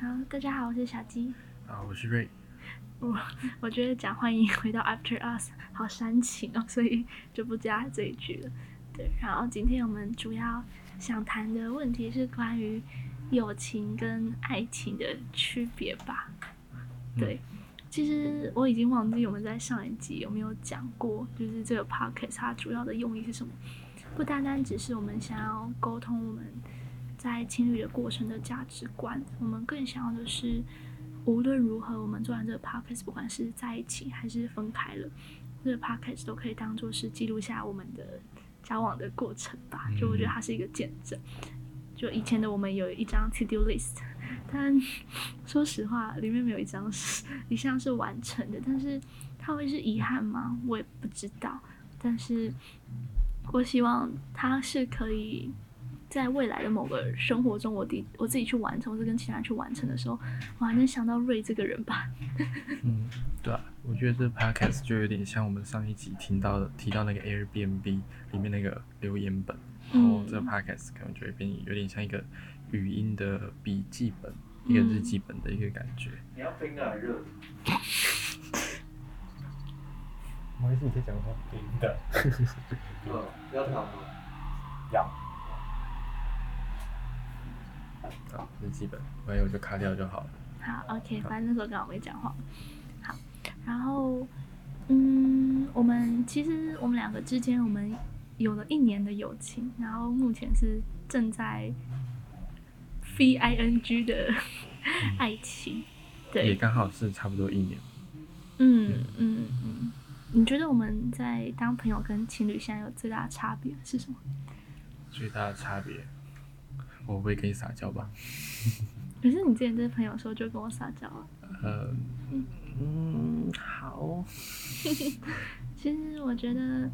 好，大家好，我是小鸡。啊，我是瑞。我 我觉得讲欢迎回到 After Us 好煽情哦，所以就不加这一句了。对，然后今天我们主要想谈的问题是关于友情跟爱情的区别吧。对，其实我已经忘记我们在上一集有没有讲过，就是这个 Podcast 它主要的用意是什么？不单单只是我们想要沟通我们在情侣的过程的价值观，我们更想要的是，无论如何，我们做完这个 podcast，不管是在一起还是分开了，这个 podcast 都可以当做是记录下我们的交往的过程吧。就我觉得它是一个见证。就以前的我们有一张 to do list，但 说实话，里面没有一张是一项是完成的。但是它会是遗憾吗？我也不知道。但是我希望它是可以在未来的某个生活中，我第我自己去完成，或者跟其他人去完成的时候，我还能想到瑞这个人吧。嗯，对啊，我觉得这 podcast 就有点像我们上一集听到的提到那个 Airbnb 里面那个留言本，然后这个 podcast 可能就会变有点像一个语音的笔记本，一个日记本的一个感觉。你要冰的还是热的？不好意思，你在讲话。冰的。不，要糖吗？要。啊，日记本，没有就卡掉就好了。好，OK，反正那时候刚好没讲话。好，然后，嗯，我们其实我们两个之间，我们有了一年的友情，然后目前是正在 V I N G 的爱情，对，也刚好是差不多一年。嗯嗯嗯，你觉得我们在当朋友跟情侣现在有最大的差别是什么？最大的差别，我不会跟你撒娇吧？可是你之前在朋友的时候就跟我撒娇了。呃，嗯，好。其实我觉得，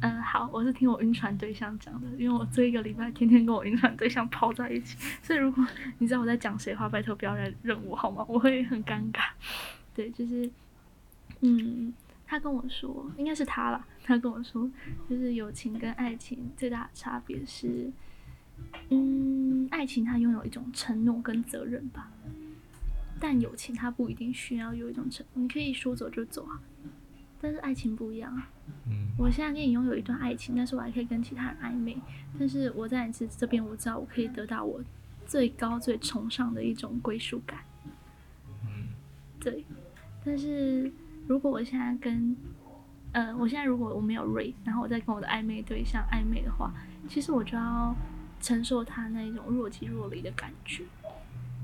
嗯，好，我是听我晕船对象讲的，因为我这一个礼拜天天跟我晕船对象泡在一起，所以如果你知道我在讲谁的话，拜托不要来认我好吗？我会很尴尬。对，就是，嗯，他跟我说，应该是他了。他跟我说，就是友情跟爱情最大的差别是，嗯，爱情它拥有一种承诺跟责任吧，但友情它不一定需要有一种承，你可以说走就走啊。但是爱情不一样啊。嗯。我现在跟你拥有一段爱情，但是我还可以跟其他人暧昧，但是我在你这这边，我知道我可以得到我最高最崇尚的一种归属感。嗯。对。但是如果我现在跟，呃，我现在如果我没有 rate，然后我再跟我的暧昧对象暧昧的话，其实我就要承受他那种若即若离的感觉。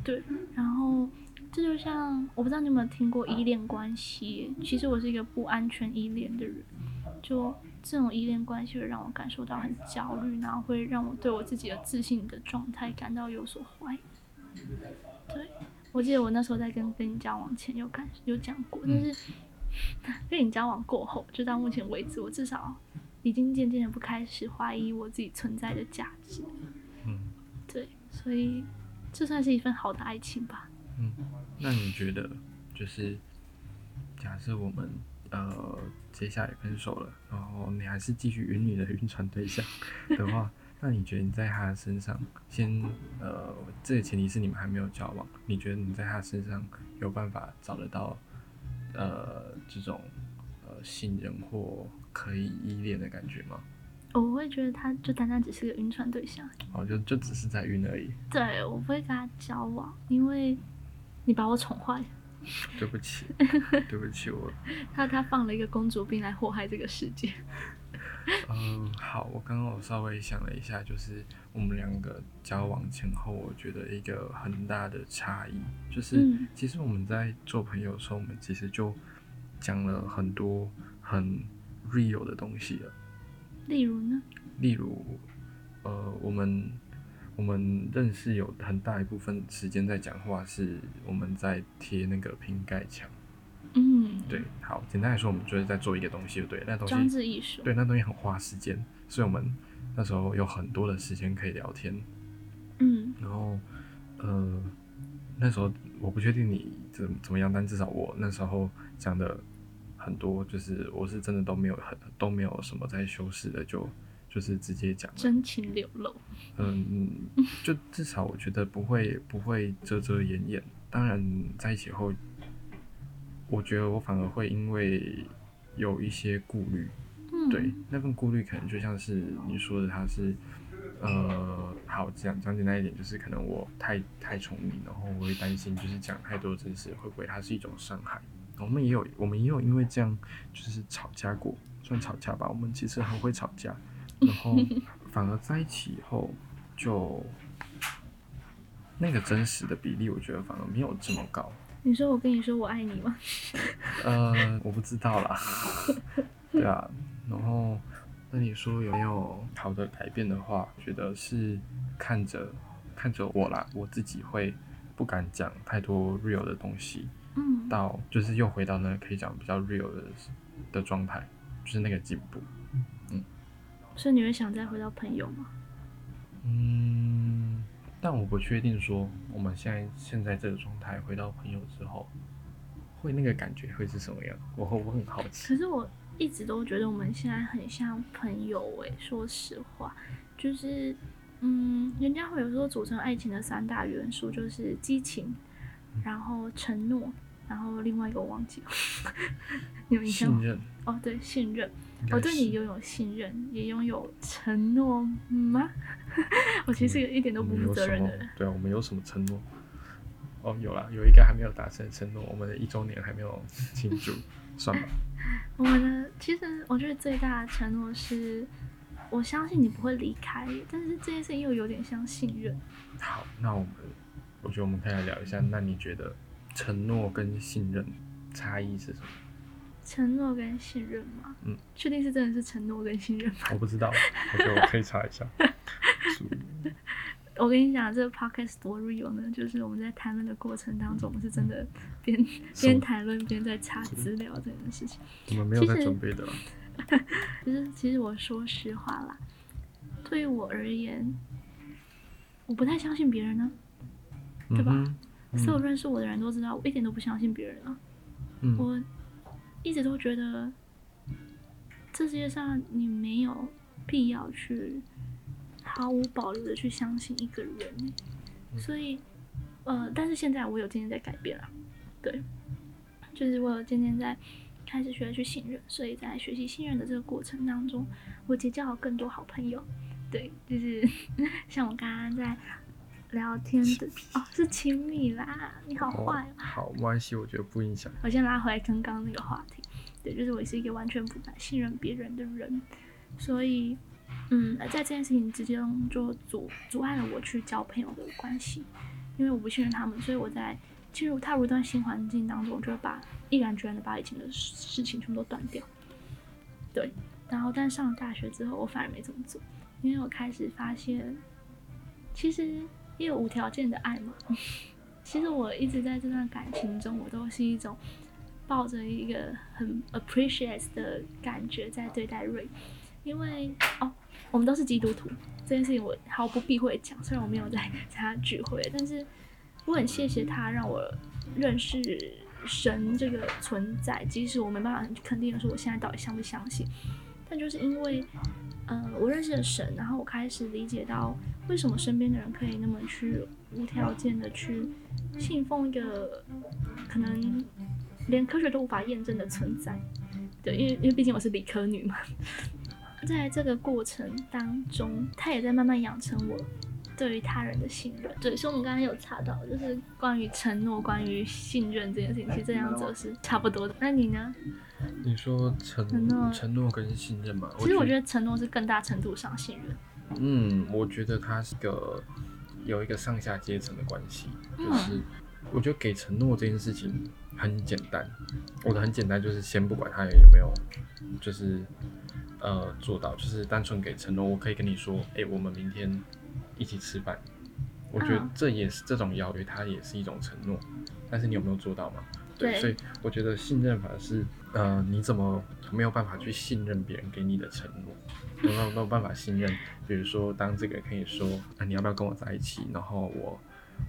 对，然后这就像我不知道你有没有听过依恋关系，其实我是一个不安全依恋的人，就这种依恋关系会让我感受到很焦虑，然后会让我对我自己的自信的状态感到有所怀疑。对。我记得我那时候在跟跟你交往前有感有讲过，但是 跟你交往过后，就到目前为止，我至少已经渐渐的不开始怀疑我自己存在的价值。嗯，对，所以这算是一份好的爱情吧。嗯，那你觉得，就是假设我们呃接下来分手了，然后你还是继续晕你的晕船对象的话？那你觉得你在他身上，先呃，这个前提是你们还没有交往。你觉得你在他身上有办法找得到呃这种呃信任或可以依恋的感觉吗？我会觉得他就单单只是个晕船对象。哦，就就只是在晕而已。对，我不会跟他交往，因为你把我宠坏。对不起，对不起我。他他放了一个公主病来祸害这个世界。嗯，好，我刚刚我稍微想了一下，就是我们两个交往前后，我觉得一个很大的差异，就是其实我们在做朋友的时候，我们其实就讲了很多很 real 的东西了。例如呢？例如，呃，我们我们认识有很大一部分时间在讲话，是我们在贴那个瓶盖墙。嗯，对，好，简单来说，我们就是在做一个东西，对，那东西装置艺术，对，那东西很花时间，所以我们那时候有很多的时间可以聊天，嗯，然后，呃，那时候我不确定你怎怎么样，但至少我那时候讲的很多，就是我是真的都没有很都没有什么在修饰的，就就是直接讲。真情流露。嗯，就至少我觉得不会不会遮遮掩掩。当然在一起后，我觉得我反而会因为有一些顾虑，嗯，对，那份顾虑可能就像是你说的，他是呃，好讲讲简单一点，就是可能我太太宠你，然后我会担心，就是讲太多真实会不会它是一种伤害。我们也有我们也有因为这样就是吵架过，算吵架吧。我们其实很会吵架，然后 反而在一起以后就那个真实的比例，我觉得反而没有这么高。你说我跟你说我爱你吗？呃，我不知道啦。对啊，然后那你说有没有好的改变的话，觉得是看着看着我啦，我自己会不敢讲太多 real 的东西，嗯，到就是又回到那个可以讲比较 real 的的状态，就是那个进步。嗯所以你会想再回到朋友吗？嗯，但我不确定说我们现在现在这个状态回到朋友之后，会那个感觉会是什么样？我我很好奇。可是我一直都觉得我们现在很像朋友诶、说实话，就是嗯，人家会有说组成爱情的三大元素就是激情，然后承诺，然后另外一个我忘记了，你有印象吗？信任，哦，对，信任。我对你拥有信任，也拥有承诺吗？我其实是一点都不负责任的人。？对啊，我们有什么承诺？哦，有啦，有一个还没有达成的承诺，我们的一周年还没有庆祝，算吧。我们的其实我觉得最大的承诺是，我相信你不会离开，但是这件事情又有点像信任。好，那我们，我觉得我们可以来聊一下，那你觉得承诺跟信任差异是什么？承诺跟信任吗？嗯，确定是真的是承诺跟信任吗？我不知道，我觉得我可以查一下。我跟你讲，这个 podcast 多 real 呢，就是我们在谈论的过程当中，我们是真的边边谈论边在查资料这件事情。我们没有在准备的啦。就是其实我说实话啦，对于我而言，我不太相信别人呢、对吧？嗯所有认识我的人都知道，我一点都不相信别人啊。嗯，我一直都觉得，这世界上你没有必要去毫无保留的去相信一个人。所以，呃，但是现在我有渐渐在改变了，对，就是我有渐渐在开始学着去信任，所以在学习信任的这个过程当中，我结交了更多好朋友，对，就是 像我刚刚在聊天的哦，是亲密啦，你好坏哦。好，没关系，我觉得不影响。我先拉回来刚刚那个话题，对，就是我是一个完全不敢信任别人的人，所以，嗯，在这件事情之间就阻阻碍了我去交朋友的关系，因为我不信任他们，所以我在进入踏入一段新环境当中，我就会把毅然决然的把以前的事情全部都断掉，对，然后但上了大学之后，我反而没这么做，因为我开始发现，其实也有无条件的爱嘛。其实我一直在这段感情中，我都是一种抱着一个很 appreciate 的感觉在对待瑞，因为哦，我们都是基督徒，这件事情我毫不避讳讲，虽然我没有在参加聚会，但是我很谢谢他让我认识神这个存在，即使我没办法肯定的说我现在到底相不相信，但就是因为。呃，我认识了神，然后我开始理解到为什么身边的人可以那么去无条件的去信奉一个可能连科学都无法验证的存在。对，因为因为毕竟我是理科女嘛，在这个过程当中，他也在慢慢养成我对于他人的信任。对，所以我们刚刚有查到，就是关于承诺、关于信任这件事情，其实这两者是差不多的。那你呢？你说承承诺承诺跟信任嘛？其实我觉得承诺是更大程度上信任。嗯，我觉得它是个有一个上下阶层的关系，就是我觉得给承诺这件事情很简单，我的很简单，就是先不管他有没有，就是呃做到，就是单纯给承诺，我可以跟你说，哎、我们明天一起吃饭。我觉得嗯这也是这种邀约，它也是一种承诺，但是你有没有做到嘛？对所以我觉得信任法是，呃，你怎么没有办法去信任别人给你的承诺？有没有没有办法信任？比如说，当这个人跟你说，啊，你要不要跟我在一起？然后我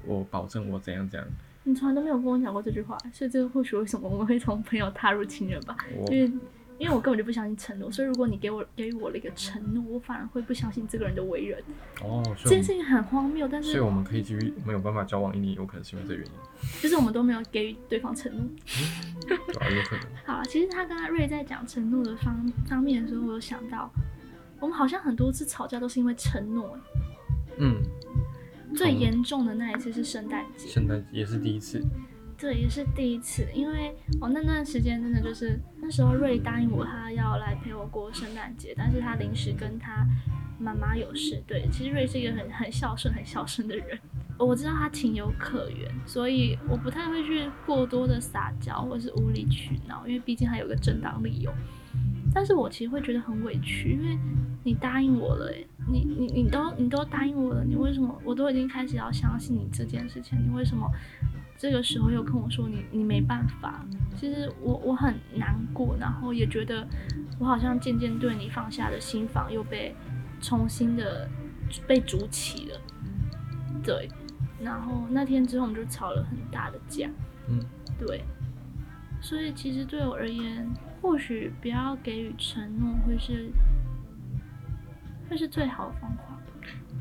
我保证我怎样怎样，你从来都没有跟我讲过这句话，所以这个或许为什么我们会从朋友踏入情人吧？我因为因为我根本就不相信承诺，所以如果你给我给予我了一个承诺，我反而会不相信这个人的为人。哦，这件事情很荒谬，但是所以我们可以继续没有办法交往一年，有可能是因为这个原因，就是我们都没有给予对方承诺。对吧、有可能。好了，其实他跟他瑞在讲承诺的方方面的时候，我有想到，我们好像很多次吵架都是因为承诺。欸嗯，最严重的那一次是圣诞节，圣诞也是第一次。对也是第一次，因为我、那段时间真的就是那时候瑞答应我他要来陪我过圣诞节，但是他临时跟他妈妈有事。对，其实瑞是一个很很孝顺、很孝顺的人，我知道他情有可原，所以我不太会去过多的撒娇或是无理取闹，因为毕竟还有个正当理由。但是我其实会觉得很委屈，因为你答应我了，诶，你你你都你都答应我了，你为什么我都已经开始要相信你这件事情，你为什么这个时候又跟我说你你没办法？其实我我很难过，然后也觉得我好像渐渐对你放下的心房又被重新的被筑起了，对。然后那天之后我们就吵了很大的架，嗯，对。所以其实对我而言，或许不要给予承诺会是会是最好的方法。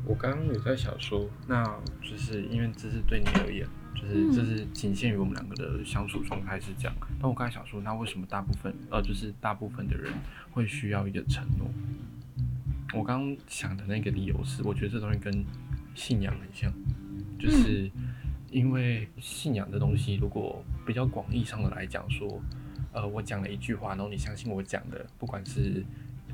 我刚刚有在想说，那就是因为这是对你而言，就是这是仅限于我们两个的相处状态是这样。但我刚才想说，那为什么大部分呃，就是大部分的人会需要一个承诺？我刚刚想的那个理由是，我觉得这东西跟信仰很像，就是因为信仰的东西，如果比较广义上的来讲说，呃，我讲了一句话，然后你相信我讲的，不管是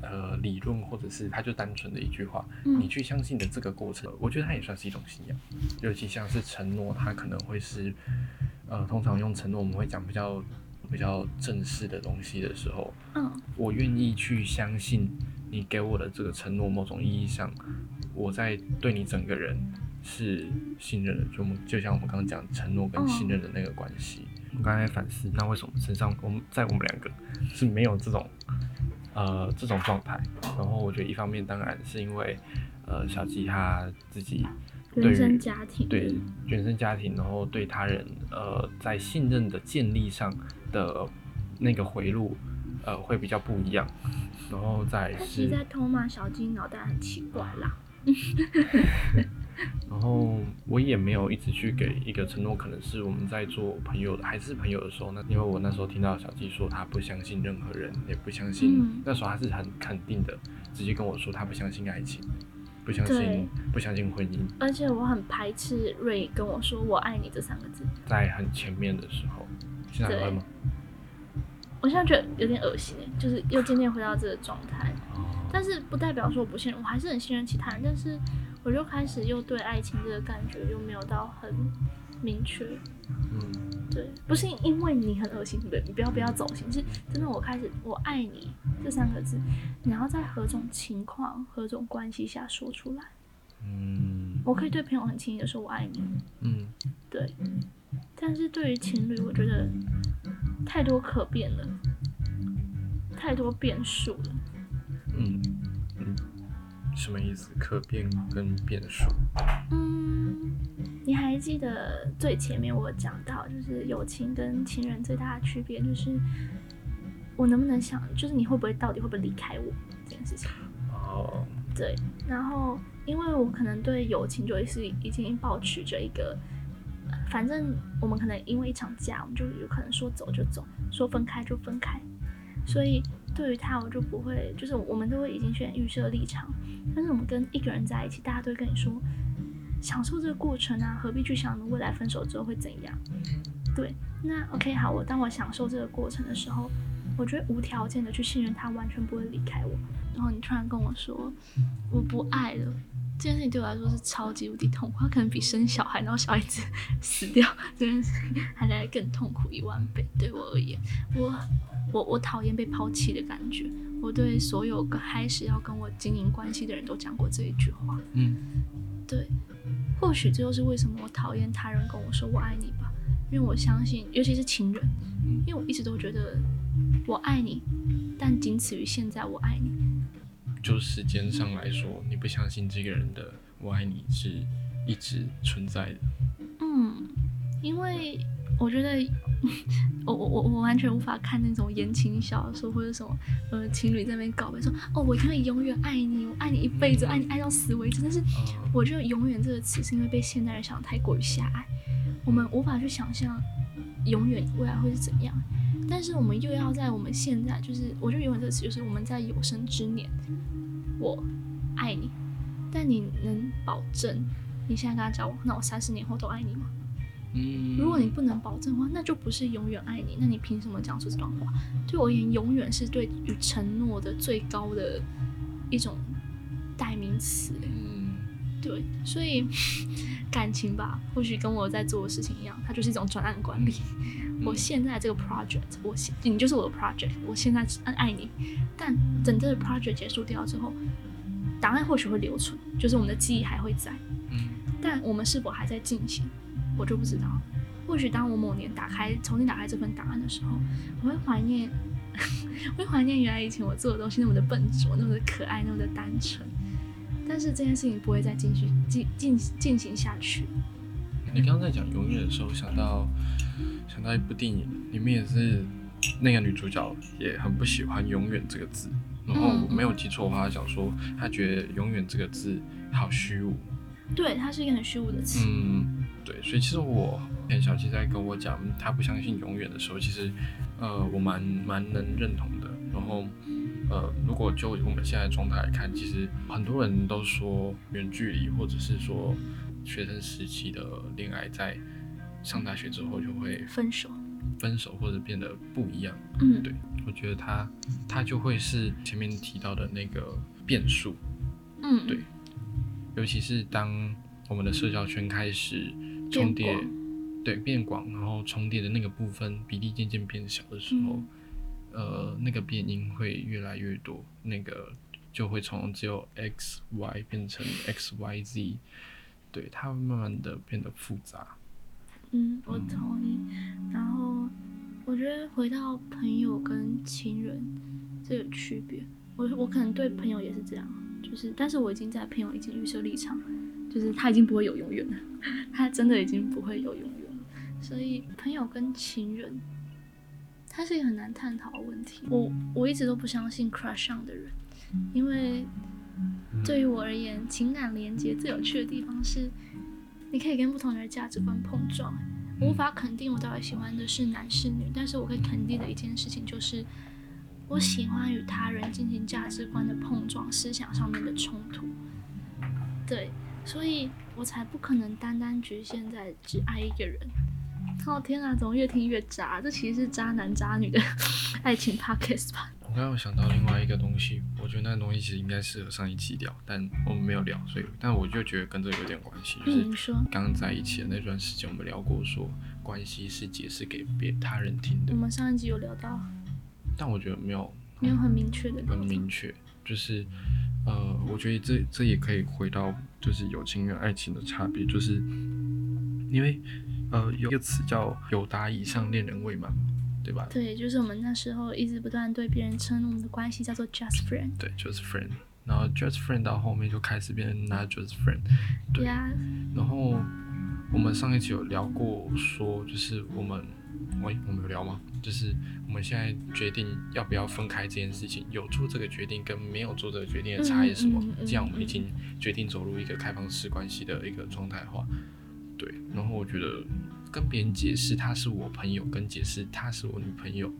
呃理论或者是它就单纯的一句话，嗯你去相信的这个过程，我觉得它也算是一种信仰。尤其像是承诺，它可能会是呃，通常用承诺我们会讲比较比较正式的东西的时候，嗯我愿意去相信你给我的这个承诺，某种意义上，我在对你整个人是信任的。就就像我们刚刚讲承诺跟信任的那个关系。我刚才反思，那为什么身上我们在我们两个是没有这种呃这种状态？然后我觉得一方面当然是因为呃小鸡他自己对原生家庭对原生家庭，然后对他人呃在信任的建立上的那个回路呃会比较不一样，然后再是在偷骂小鸡脑袋很奇怪啦。然后我也没有一直去给一个承诺，可能是我们在做朋友的还是朋友的时候，那因为我那时候听到小鸡说他不相信任何人，也不相信，嗯那时候他是很肯定的，直接跟我说他不相信爱情，不相信不相信婚姻，而且我很排斥瑞跟我说“我爱你”这三个字，在很前面的时候，现在还会吗？我现在觉得有点恶心欸就是又渐渐回到这个状态。哦但是不代表说我不信任，我还是很信任其他人，但是我就开始又对爱情这个感觉又没有到很明确。嗯。对，不是因为你很恶心，对不对？你不要不要走心，是真的。我开始我爱你这三个字，你要在何种情况、何种关系下说出来。嗯我可以对朋友很轻易的说我爱你，嗯对。但是对于情侣，我觉得太多可变了，太多变数了。嗯嗯，什么意思？可变跟变数。嗯，你还记得最前面我讲到，就是友情跟情人最大的区别就是，我能不能想，就是你会不会到底会不会离开我这件事情。哦，对，然后因为我可能对友情就是已经保持着一个，呃反正我们可能因为一场架，我们就有可能说走就走，说分开就分开，所以对于他我就不会，就是我们都会已经选预设立场，但是我们跟一个人在一起，大家都会跟你说，享受这个过程啊，何必去想你未来分手之后会怎样？对，那 OK 好，我当我享受这个过程的时候，我觉得无条件的去信任他，完全不会离开我。然后你突然跟我说我不爱了，这件事情对我来说是超级无敌痛苦，它可能比生小孩然后小孩子 死掉这件事情还来更痛苦一万倍。对我而言，我我我讨厌被抛弃的感觉。我对所有跟开始要跟我经营关系的人都讲过这一句话。嗯对，或许这就是为什么我讨厌他人跟我说我爱你吧，因为我相信，尤其是情人，嗯因为我一直都觉得我爱你，但仅此于现在我爱你。就时间上来说，你不相信这个人的“我爱你”是一直存在的。嗯，因为我觉得 我我我我完全无法看那种言情小说或者什么呃情侣在那边告白说哦我一定会永远爱你，我爱你一辈子，爱你爱到死为止。但是呃我觉得“永远”这个词是因为被现代人想的太过于狭隘，我们无法去想象永远未来会是怎样。但是我们又要在我们现在，就是我觉得“永远”这个词就是我们在有生之年，我爱你，但你能保证你现在跟他交往，那我三十年后都爱你吗？嗯，如果你不能保证的话，那就不是永远爱你，那你凭什么讲出这段话？对我而言，永远是对于承诺的最高的一种代名词。嗯对，所以感情吧，或许跟我在做的事情一样，它就是一种专案管理。我现在这个 project，我现你就是我的 project，我现在只爱你，但等这个 project 结束掉之后，档案或许会留存，就是我们的记忆还会在，嗯但我们是否还在进行，我就不知道。或许当我某年打开重新打开这份档案的时候，我会怀念，我会怀念原来以前我做的东西那么的笨拙，那么的可爱，那么的单纯。但是这件事情不会再继续进进进行下去。你刚刚在讲永远的时候，想到想到一部电影，里面也是那个女主角也很不喜欢“永远”这个字。然后我没有记错的话，她讲说她觉得“永远”这个字好虚无。对，它是一个很虚无的词。嗯，对，所以其实我很小七在跟我讲他不相信永远的时候，其实呃我蛮蛮能认同的。然后呃，如果就我们现在的状态来看，其实很多人都说远距离，或者是说学生时期的恋爱，在上大学之后就会分手。分手或者变得不一样。嗯，对我觉得他他就会是前面提到的那个变数，嗯，对尤其是当我们的社交圈开始重叠，对变广，然后重叠的那个部分比例渐渐变小的时候，嗯呃，那个变音会越来越多，那个就会从只有 x y 变成 x y z，对，它会慢慢的变得复杂。嗯，我同意。然后我觉得回到朋友跟亲人这个区别，我我可能对朋友也是这样，就是但是我已经在朋友已经预设立场，就是他已经不会有永远了，他真的已经不会有永远了。所以朋友跟情人，他是一个很难探讨的问题。我我一直都不相信 crush 上的人，因为对于我而言，情感连接最有趣的地方是，你可以跟不同人的价值观碰撞。我无法肯定我到底喜欢的是男是女，但是我可以肯定的一件事情就是，我喜欢与他人进行价值观的碰撞，思想上面的冲突。对，所以我才不可能单单局限在只爱一个人。哦天啊，怎么越听越渣？这其实是渣男渣女的 爱情 podcast 吧？我刚刚有想到另外一个东西，我觉得那个东西其实应该适合上一期聊，但我们没有聊，所以但我就觉得跟这有点关系，就是嗯，你说，刚在一起的那段时间，我们聊过说关系是解释给别他人听的我，们上一集有聊到，但我觉得没有没有很明确的很。明确，就是呃，我觉得这这也可以回到就是友情跟爱情的差别，就是因为呃有一个词叫有达以上恋人未满嘛，对吧？对，就是我们那时候一直不断对别人称我们的关系叫做 just friend。对，，just friend，然后 just friend 到后面就开始变成 not just friend，对啊，然后我们上一期有聊过，说就是我们，喂，我们有聊吗？就是我们现在决定要不要分开这件事情，有做这个决定跟没有做这个决定的差异是什么这样我们已经决定走入一个开放式关系的一个状态话。对，然后我觉得跟别人解释他是我朋友，跟解释他是我女朋友，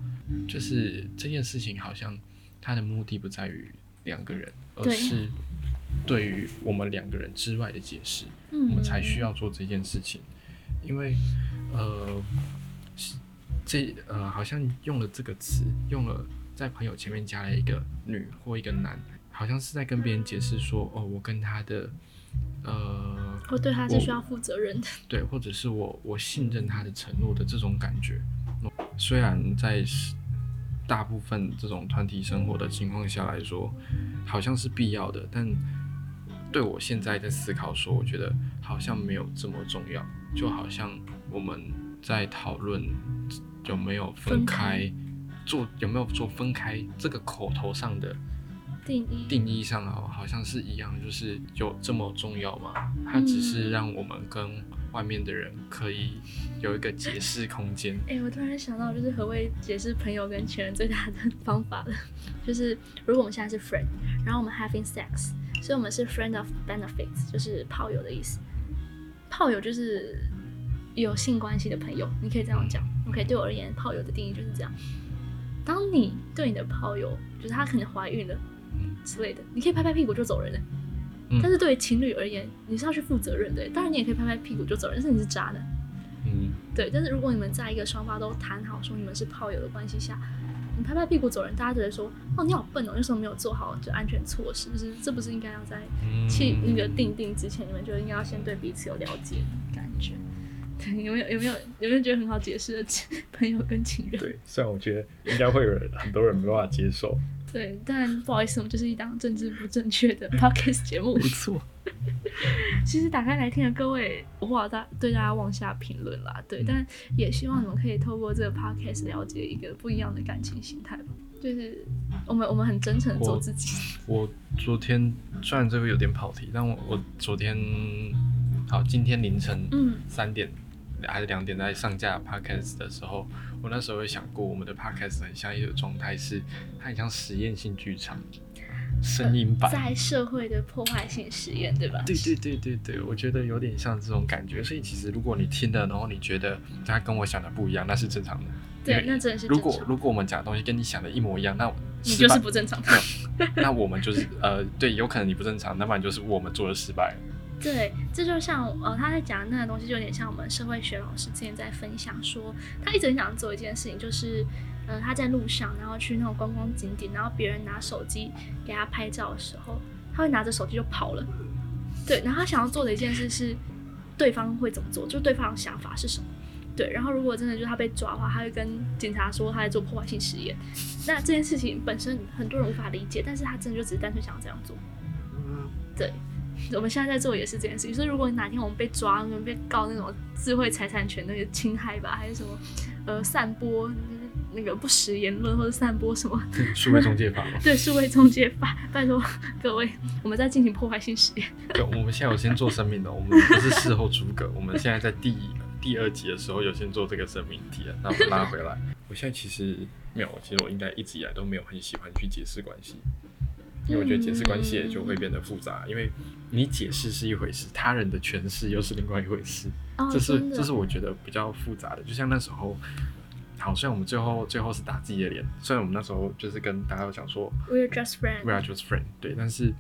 就是这件事情好像他的目的不在于两个人，而是对于我们两个人之外的解释。嗯，我们才需要做这件事情，因为呃，是这呃好像用了这个词，用了在朋友前面加了一个女或一个男，好像是在跟别人解释说，哦，我跟他的呃我对他是需要负责任的。对，或者是我我信任他的承诺的这种感觉。虽然在大部分这种团体生活的情况下来说，好像是必要的，但对我现在在思考说，我觉得好像没有这么重要。就好像我们在讨论有没有分分开开做有没有做分开这个口头上的定义，定义上啊，好像是一样，就是有这么重要吗？它只是让我们跟外面的人可以有一个解释空间。哎、我突然想到，就是何谓解释朋友跟情人最大的方法了，就是如果我们现在是 friend，然后我们 having sex，所以我们是 friend of benefits，就是炮友的意思。炮友就是有性关系的朋友，你可以这样讲。OK，对我而言，炮友的定义就是这样。当你对你的炮友，就是她可能怀孕了之类的，你可以拍拍屁股就走人了。嗯但是对于情侣而言，你是要去负责任的。当然，你也可以拍拍屁股就走人，但是你是渣男。嗯，对，但是如果你们在一个双方都谈好说你们是炮友的关系下，你拍拍屁股走人，大家就会说哦你好笨哦，为什么没有做好就安全措施？就是这不是应该要在嗯去那个定定之前，你们就应该要先对彼此有了解的感觉。对，有没有有没有有没有觉得很好解释的朋友跟情人？对，虽然我觉得应该会有人很多人没办法接受，对，但不好意思，我们就是一档政治不正确的 podcast 节目。错，其实打开来听的各位，我不好大对大家妄下评论啦，对，嗯但也希望你们可以透过这个 podcast 了解一个不一样的感情形态吧。就是我们我们很真诚的做自己，我昨天虽然这个有点跑题，但我我昨天好，今天凌晨嗯三点还是两点在上架 podcast 的时候，我那时候有想过，我们的 podcast 很像一个状态是，它很像实验性剧场，声音版。在社会的破坏性实验，对吧？对对对对对，我觉得有点像这种感觉，所以其实如果你听了，然后你觉得它跟我想的不一样，那是正常的。对那真的是如果正常如果我们讲的东西跟你想的一模一样，那你就是不正常。那 我们就是呃，对，有可能你不正常，那不然就是我们做的失败了。对，这就像呃他在讲的那个东西，就有点像我们社会学老师之前在分享说，他一直很想做一件事情，就是呃他在路上，然后去那种观光景点，然后别人拿手机给他拍照的时候，他会拿着手机就跑了。对，然后他想要做的一件事是，对方会怎么做，就对方的想法是什么。对，然后如果真的就是他被抓的话，他会跟警察说他在做破坏性实验。那这件事情本身很多人无法理解，但是他真的就只是单纯想要这样做。对，我们现在在做也是这件事情。所以如果哪天我们被抓，我们被告那种智慧财产权那个侵害吧，还是什么呃散播那个不实言论或者散播什么数位中介法吗，对数位中介法，拜托各位，我们在进行破坏性实验。对，我们现在有先做声明的，我们不是事后诸葛，我们现在在第第二集的时候有先做这个声明题了，那我们拉回来。我现在其实没有，其实我应该一直以来都没有很喜欢去解释关系，因为我觉得解释关系也就会变得复杂，因为你解释是一回事，他人的诠释又是另外一回事，哦，这是这是我觉得比较复杂的。就像那时候，好，虽然我们最后最后是打自己的脸，虽然我们那时候就是跟大家有讲说 We're just friends, are just friend，对，但是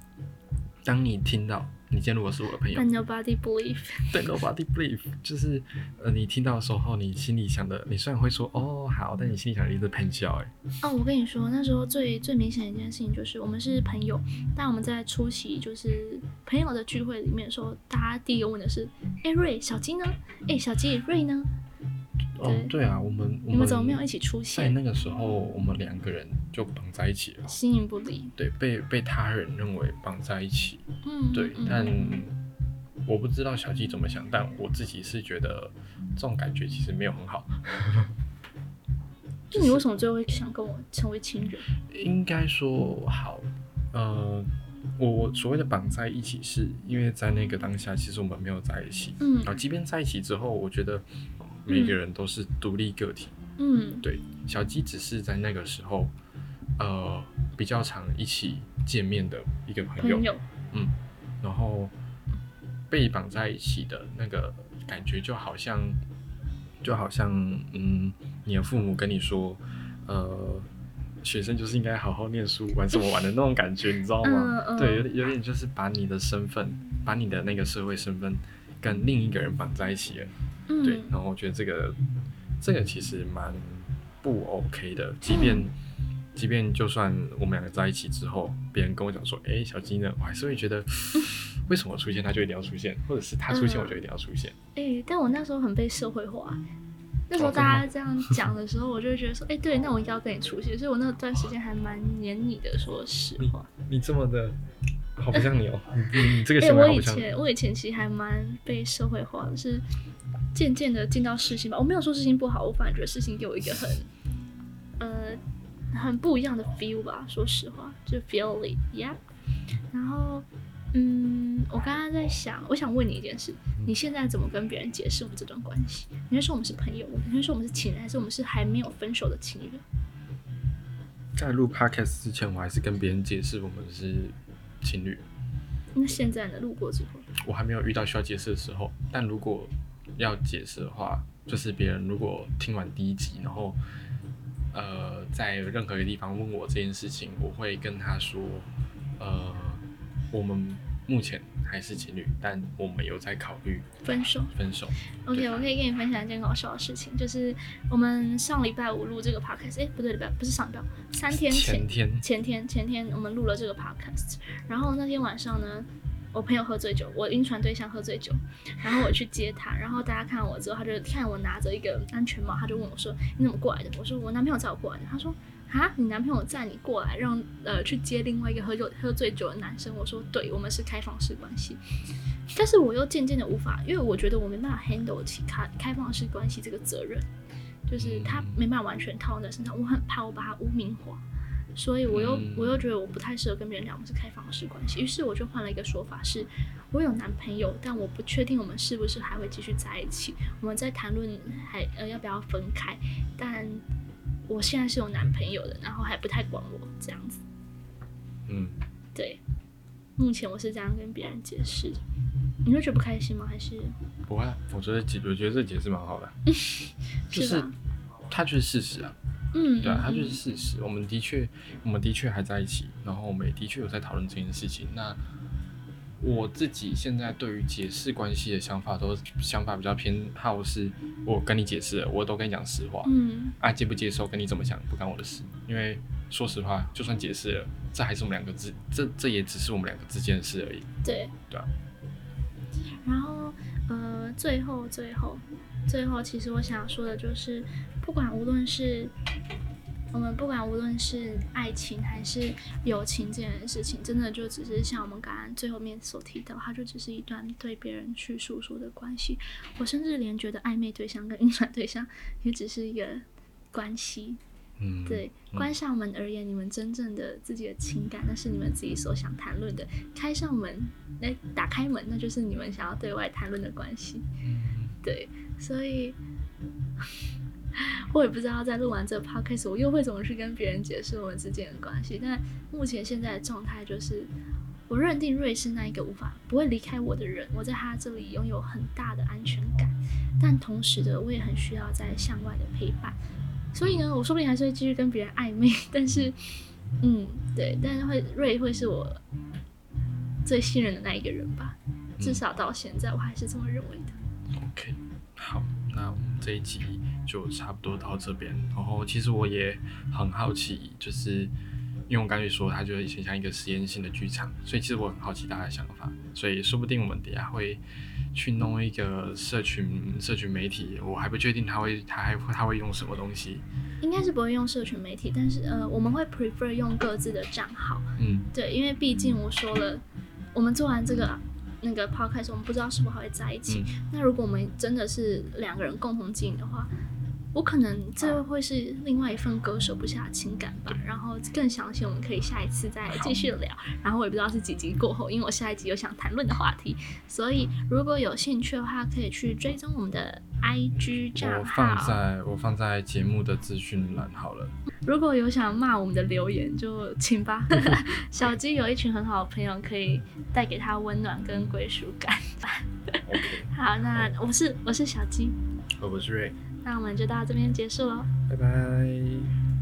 当你听到你今天如果是我的朋友 but，nobody believe。对，nobody believe，就是呃，你听到的时候，你心里想的，你虽然会说哦好，但你心里想的一直喷笑，哎，哦，我跟你说，那时候最最明显的一件事情就是，我们是朋友，但我们在出席就是朋友的聚会里面的时候，大家第一个问的是，哎瑞，小金呢？哎小金瑞呢？哦，对啊，我们我你们怎么没有一起出在现？那个时候，我们两个人就绑在一起了，形影不离。对，被被他人认为绑在一起，嗯，对，嗯但我不知道小鸡怎么想，但我自己是觉得这种感觉其实没有很好。就你为什么最后会想跟我成为亲人？应该说好，呃，我我所谓的绑在一起，是因为在那个当下，其实我们没有在一起。嗯然后，即便在一起之后，我觉得每个人都是独立个体。嗯对，小鸡只是在那个时候，呃，比较常一起见面的一个朋友。朋友，然后被绑在一起的那个感觉，就好像，就好像，嗯，你的父母跟你说，呃，学生就是应该好好念书，玩什么玩的那种感觉，你知道吗？嗯嗯对，有点有点就是把你的身份，把你的那个社会身份跟另一个人绑在一起了。嗯，对，然后我觉得这个这个其实蛮不 OK 的，即便、即便就算我们两个在一起之后，别人跟我讲说，哎、小金呢，我还是会觉得 为什么出现他就一定要出现，或者是他出现嗯。我就一定要出现。哎、但我那时候很被社会化。那时候大家这样讲的时候，我就会觉得说，哎、对，那我应该要跟你出现，所以我那段时间还蛮黏你的，说实话。你这么的好不像你哦，你你你这个 哎、我以行为好不像你。前我以前其实还蛮被社会化的，是渐渐的进到事情吧。我没有说事情不好，我反而觉得事情给我一个很呃很不一样的 feel 吧。说实话，就 feel it，yeah。然后嗯，我刚刚在想，我想问你一件事，你现在怎么跟别人解释我们这段关系？你会说我们是朋友，你会说我们是情人，还是我们是还没有分手的情人？在录 podcast 之前，我还是跟别人解释我们是情侣。那现在呢？路过之后，我还没有遇到需要解释的时候。但如果要解释的话，就是别人如果听完第一集，然后呃在任何一个地方问我这件事情，我会跟他说，呃，我们目前还是情侣，但我们有在考虑分手。分手。OK，我可以跟你分享一件搞笑的事情，就是我们上礼拜五录这个 podcast，哎、不对，礼拜不是上礼拜，三天前前天前天前天我们录了这个 podcast，然后那天晚上呢，我朋友喝醉酒，我晕船对象喝醉酒，然后我去接他，然后大家看我之后，他就看我拿着一个安全帽，他就问我说：“你怎么过来的？”我说：“我男朋友载我过来的。”他说：“啊，你男朋友载你过来，让呃去接另外一个喝酒喝醉酒的男生？”我说：“对，我们是开放式关系。”但是我又渐渐的无法，因为我觉得我没办法 handle 起开开放式关系这个责任，就是他没办法完全套在身上，我很怕我把他污名化。所以我又、嗯我又觉得我不太适合跟别人聊我们是开放式关系，于是我就换了一个说法是，我有男朋友，但我不确定我们是不是还会继续在一起，我们在谈论还呃要不要分开，但我现在是有男朋友的，然后还不太管我这样子，嗯，对，目前我是这样跟别人解释的，你会觉得不开心吗？还是不会啊，我觉得解，我觉得这解释蛮好的，就是吧？它就是事实啊。嗯，对啊，它嗯就是事实。我们的确，我们的确还在一起，然后我们也的确有在讨论这件事情。那我自己现在对于解释关系的想法，都想法比较偏好是，我跟你解释了，我都跟你讲实话，嗯啊，接不接受跟你怎么想不干我的事。因为说实话，就算解释了，这还是我们两个之，这这也只是我们两个之间的事而已。对，对啊。然后呃，最后最后最后，其实我想说的就是，不管无论是我们不管无论是爱情还是友情这件事情，真的就只是像我们刚刚最后面所提到，它就只是一段对别人去诉说的关系。我甚至连觉得暧昧对象跟晕船对象也只是一个关系，嗯，对，嗯关上门而言，你们真正的自己的情感，那是你们自己所想谈论的；开上门，来打开门，那就是你们想要对外谈论的关系。嗯对，所以 我也不知道在录完这个 podcast，我又会怎么去跟别人解释我们之间的关系。但目前现在的状态就是，我认定瑞是那一个无法不会离开我的人，我在他这里拥有很大的安全感，但同时的我也很需要在向外的陪伴。所以呢，我说不定还是会继续跟别人暧昧，但是，嗯，对，但是会瑞会是我最信任的那一个人吧，至少到现在我还是这么认为的。OK，好，那我们这一集就差不多到这边。然后其实我也很好奇，就是因为我刚才说它就很像一个实验性的剧场，所以其实我很好奇大家的想法。所以说不定我们等下会去弄一个社群社群媒体，我还不确定他会他还会他会用什么东西。应该是不会用社群媒体，但是呃，我们会 prefer 用各自的账号，嗯对，因为毕竟我说了，我们做完这个那个 podcast，我们不知道是否还会在一起。嗯那如果我们真的是两个人共同经营的话，我可能这会是另外一份割舍不下的情感吧。然后更详细，我们可以下一次再继续聊。然后我也不知道是几集过后，因为我下一集有想谈论的话题，所以如果有兴趣的话，可以去追踪我们的 IG 账号我。放在我放在节目的资讯栏好了。如果有想骂我们的留言，就请吧。小鸡有一群很好的朋友，可以带给他温暖跟归属感。好，那我是我是小鸡，我不是瑞，那我们就到这边结束喽。拜拜。